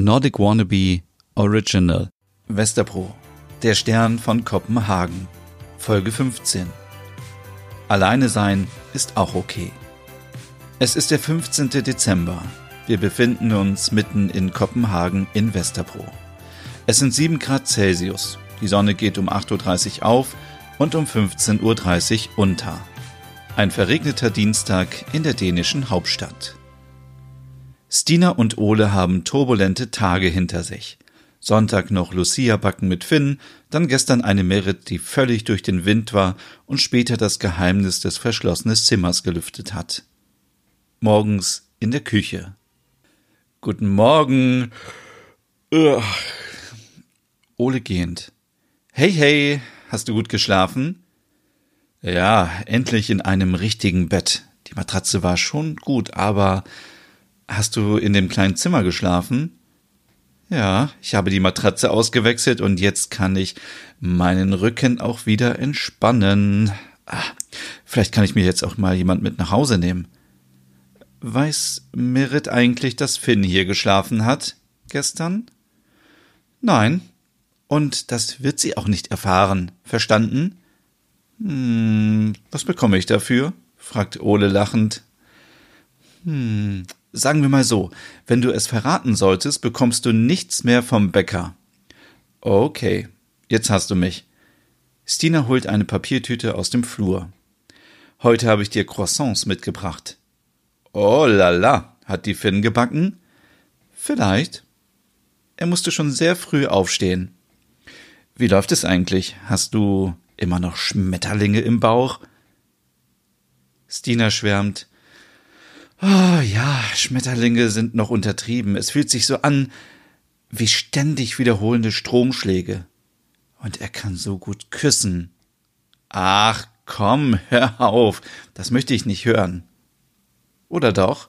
Nordic Wannabe Original Westerpro Der Stern von Kopenhagen Folge 15 Alleine sein ist auch okay. Es ist der 15. Dezember. Wir befinden uns mitten in Kopenhagen in Westerbro. Es sind 7 Grad Celsius. Die Sonne geht um 8.30 Uhr auf und um 15.30 Uhr unter. Ein verregneter Dienstag in der dänischen Hauptstadt. Stina und Ole haben turbulente Tage hinter sich. Sonntag noch Lucia backen mit Finn, dann gestern eine Merit, die völlig durch den Wind war und später das Geheimnis des verschlossenen Zimmers gelüftet hat. Morgens in der Küche. Guten Morgen. Ugh. Ole gehend. Hey, hey, hast du gut geschlafen? Ja, endlich in einem richtigen Bett. Die Matratze war schon gut, aber Hast du in dem kleinen Zimmer geschlafen? Ja, ich habe die Matratze ausgewechselt und jetzt kann ich meinen Rücken auch wieder entspannen. Ah, vielleicht kann ich mir jetzt auch mal jemand mit nach Hause nehmen. Weiß Merit eigentlich, dass Finn hier geschlafen hat gestern? Nein. Und das wird sie auch nicht erfahren. Verstanden? Hm, was bekomme ich dafür? fragt Ole lachend. Hm, Sagen wir mal so, wenn du es verraten solltest, bekommst du nichts mehr vom Bäcker. Okay, jetzt hast du mich. Stina holt eine Papiertüte aus dem Flur. Heute habe ich dir Croissants mitgebracht. Oh la la, hat die Finn gebacken? Vielleicht. Er musste schon sehr früh aufstehen. Wie läuft es eigentlich? Hast du immer noch Schmetterlinge im Bauch? Stina schwärmt. Oh ja, Schmetterlinge sind noch untertrieben. Es fühlt sich so an wie ständig wiederholende Stromschläge. Und er kann so gut küssen. Ach komm, hör auf. Das möchte ich nicht hören. Oder doch?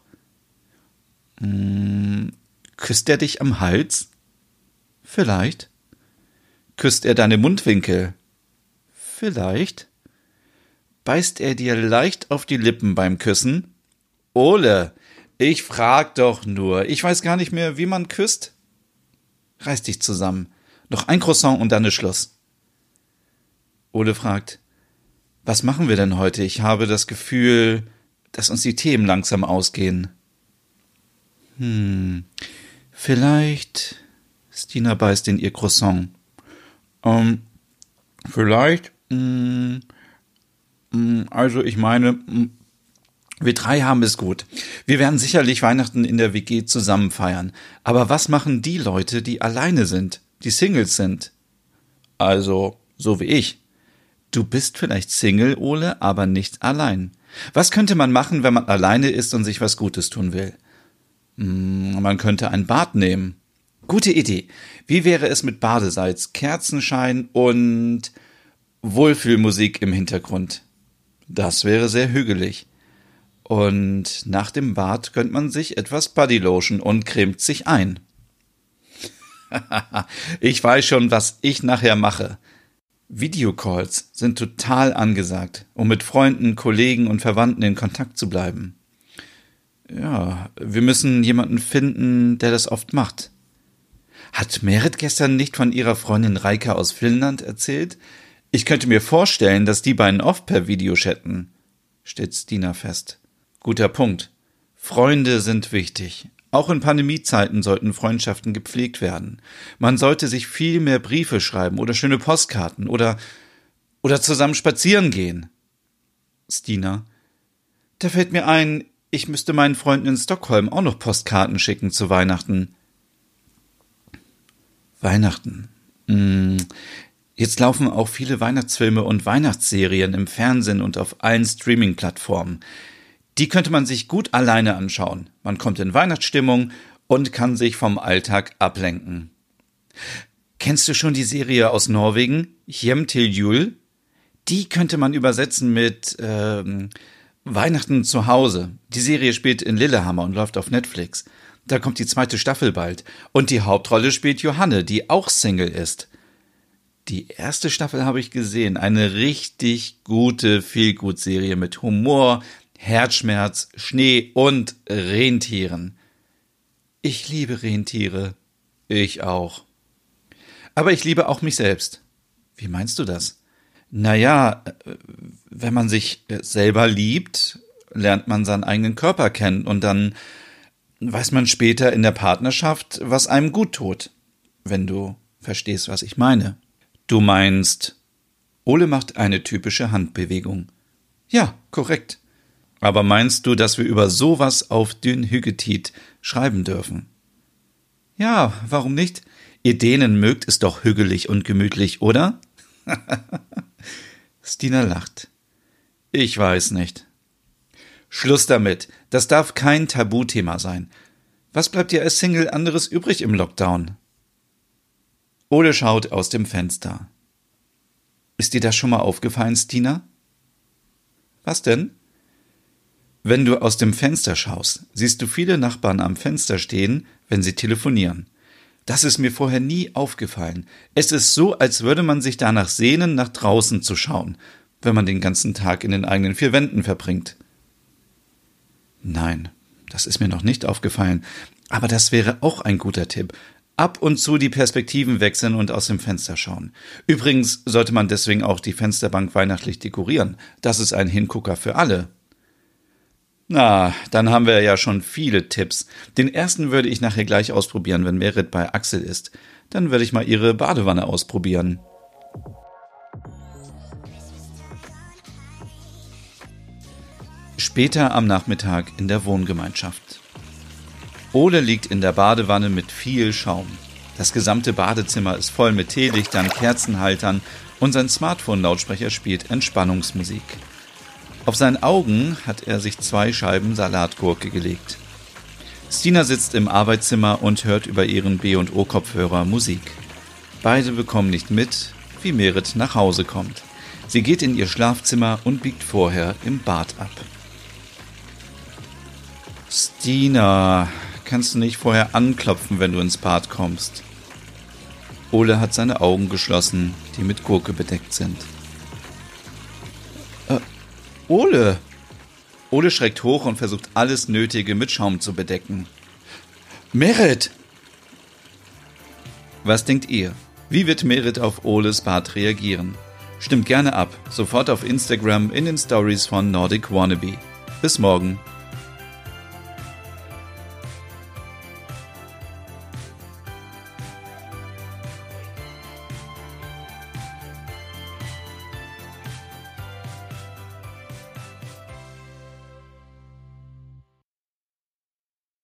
Hm, küsst er dich am Hals? Vielleicht. Küsst er deine Mundwinkel? Vielleicht. Beißt er dir leicht auf die Lippen beim Küssen? Ole, ich frag doch nur. Ich weiß gar nicht mehr, wie man küsst. Reiß dich zusammen. Noch ein Croissant und dann ist Schluss. Ole fragt, was machen wir denn heute? Ich habe das Gefühl, dass uns die Themen langsam ausgehen. Hm, vielleicht. Stina beißt in ihr Croissant. Ähm, vielleicht. Mh, hm, mh, also ich meine, mh, wir drei haben es gut. Wir werden sicherlich Weihnachten in der WG zusammen feiern. Aber was machen die Leute, die alleine sind, die Singles sind? Also, so wie ich. Du bist vielleicht Single, Ole, aber nicht allein. Was könnte man machen, wenn man alleine ist und sich was Gutes tun will? Hm, man könnte ein Bad nehmen. Gute Idee. Wie wäre es mit Badesalz, Kerzenschein und Wohlfühlmusik im Hintergrund? Das wäre sehr hügelig. Und nach dem Bad gönnt man sich etwas Bodylotion und cremt sich ein. ich weiß schon, was ich nachher mache. Videocalls sind total angesagt, um mit Freunden, Kollegen und Verwandten in Kontakt zu bleiben. Ja, wir müssen jemanden finden, der das oft macht. Hat Merit gestern nicht von ihrer Freundin Reika aus Finnland erzählt? Ich könnte mir vorstellen, dass die beiden oft per Video chatten, stellt Stina fest. Guter Punkt. Freunde sind wichtig. Auch in Pandemiezeiten sollten Freundschaften gepflegt werden. Man sollte sich viel mehr Briefe schreiben oder schöne Postkarten oder oder zusammen spazieren gehen. Stina. Da fällt mir ein, ich müsste meinen Freunden in Stockholm auch noch Postkarten schicken zu Weihnachten. Weihnachten. Hm. Jetzt laufen auch viele Weihnachtsfilme und Weihnachtsserien im Fernsehen und auf allen Streaming-Plattformen. Die könnte man sich gut alleine anschauen. Man kommt in Weihnachtsstimmung und kann sich vom Alltag ablenken. Kennst du schon die Serie aus Norwegen, Hjem til Jul? Die könnte man übersetzen mit ähm, Weihnachten zu Hause. Die Serie spielt in Lillehammer und läuft auf Netflix. Da kommt die zweite Staffel bald. Und die Hauptrolle spielt Johanne, die auch Single ist. Die erste Staffel habe ich gesehen. Eine richtig gute Feelgood-Serie mit Humor, Herzschmerz, Schnee und Rentieren. Ich liebe Rentiere. Ich auch. Aber ich liebe auch mich selbst. Wie meinst du das? Naja, äh, wenn man sich äh, selber liebt, lernt man seinen eigenen Körper kennen und dann weiß man später in der Partnerschaft, was einem gut tut. Wenn du verstehst, was ich meine. Du meinst, Ole macht eine typische Handbewegung. Ja, korrekt. Aber meinst du, dass wir über sowas auf Dünn Hüggetit schreiben dürfen? Ja, warum nicht? Ihr denen mögt es doch hügelig und gemütlich, oder? Stina lacht. Ich weiß nicht. Schluss damit. Das darf kein Tabuthema sein. Was bleibt dir als Single anderes übrig im Lockdown? Ole schaut aus dem Fenster. Ist dir das schon mal aufgefallen, Stina? Was denn? Wenn du aus dem Fenster schaust, siehst du viele Nachbarn am Fenster stehen, wenn sie telefonieren. Das ist mir vorher nie aufgefallen. Es ist so, als würde man sich danach sehnen, nach draußen zu schauen, wenn man den ganzen Tag in den eigenen vier Wänden verbringt. Nein, das ist mir noch nicht aufgefallen. Aber das wäre auch ein guter Tipp. Ab und zu die Perspektiven wechseln und aus dem Fenster schauen. Übrigens sollte man deswegen auch die Fensterbank weihnachtlich dekorieren. Das ist ein Hingucker für alle. Na, dann haben wir ja schon viele Tipps. Den ersten würde ich nachher gleich ausprobieren, wenn Merit bei Axel ist. Dann würde ich mal ihre Badewanne ausprobieren. Später am Nachmittag in der Wohngemeinschaft. Ole liegt in der Badewanne mit viel Schaum. Das gesamte Badezimmer ist voll mit Teelichtern, Kerzenhaltern und sein Smartphone-Lautsprecher spielt Entspannungsmusik. Auf seinen Augen hat er sich zwei Scheiben Salatgurke gelegt. Stina sitzt im Arbeitszimmer und hört über ihren B&O-Kopfhörer Musik. Beide bekommen nicht mit, wie Merit nach Hause kommt. Sie geht in ihr Schlafzimmer und biegt vorher im Bad ab. Stina, kannst du nicht vorher anklopfen, wenn du ins Bad kommst? Ole hat seine Augen geschlossen, die mit Gurke bedeckt sind. Ole! Ole schreckt hoch und versucht alles Nötige mit Schaum zu bedecken. Merit! Was denkt ihr? Wie wird Merit auf Oles Bad reagieren? Stimmt gerne ab, sofort auf Instagram in den Stories von Nordic Wannabe. Bis morgen.